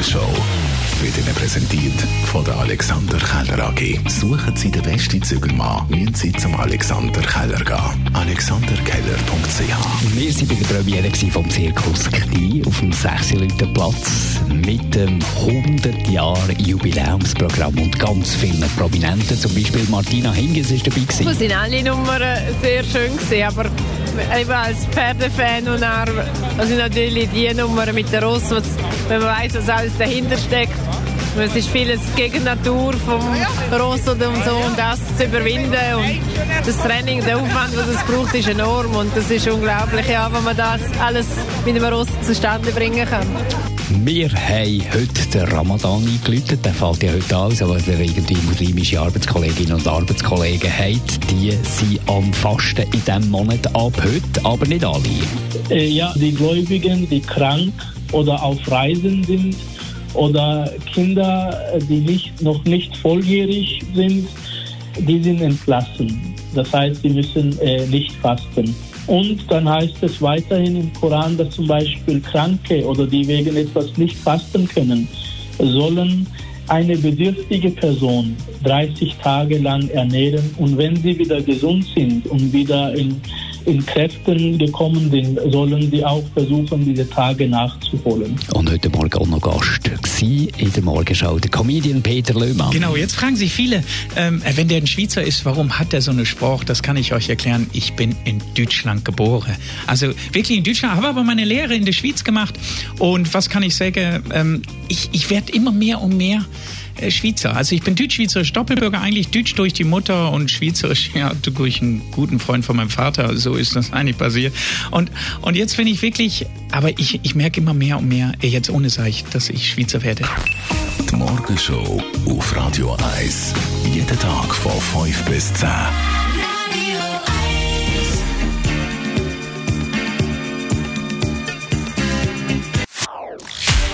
Morgenshow wird Ihnen präsentiert von der Alexander Keller AG. Suchen Sie den besten Zügelmann, müssen Sie zum Alexander Keller gehen. AlexanderKeller.ch Wir waren bei der Premiere vom Zirkus Knie auf dem 6 Platz mit dem 100 Jahre Jubiläumsprogramm und ganz vielen Prominenten, zum Beispiel Martina Hingis ist dabei gewesen. Es sind alle Nummern sehr schön gewesen, aber eben als Pferdefan und auch, also natürlich die Nummer mit der Ross, wenn man weiß, was alles dahinter steckt. Es ist vieles gegen Natur vom Ross und so und das zu überwinden und das Training, der Aufwand, den das braucht, ist enorm und das ist unglaublich, ja, wenn man das alles mit einem Ross zustande bringen kann. Wir haben heute den Ramadan eingeläutet, der fällt ja heute an, aber wer irgendwie muslimische Arbeitskolleginnen und Arbeitskollegen hat, die sind am Fasten in diesem Monat ab heute, aber nicht alle. Äh, ja, die Gläubigen, die krank oder auf Reisen sind oder Kinder, die nicht, noch nicht volljährig sind, die sind entlassen. Das heißt, sie müssen äh, nicht fasten. Und dann heißt es weiterhin im Koran, dass zum Beispiel Kranke oder die wegen etwas nicht fasten können, sollen eine bedürftige Person 30 Tage lang ernähren und wenn sie wieder gesund sind und wieder in in Kräften gekommen sind, sollen sie auch versuchen, diese Tage nachzuholen. Und heute Morgen auch noch Gast in der Morgenschau, der Comedian Peter Löhmann. Genau, jetzt fragen sich viele, ähm, wenn der ein Schweizer ist, warum hat er so eine Spruch? Das kann ich euch erklären. Ich bin in Deutschland geboren. Also wirklich in Deutschland, habe aber meine Lehre in der Schweiz gemacht. Und was kann ich sagen? Ähm, ich ich werde immer mehr und mehr äh, Schweizer. Also ich bin deutsch-schweizerisch Doppelbürger, eigentlich deutsch durch die Mutter und schweizerisch ja, durch einen guten Freund von meinem Vater. So ist das eigentlich passiert. Und, und jetzt bin ich wirklich, aber ich, ich merke immer mehr und mehr, jetzt ohne Seich, dass ich Schweizer werde. Die Morgenshow auf Radio 1. Jeden Tag von 5 bis 10.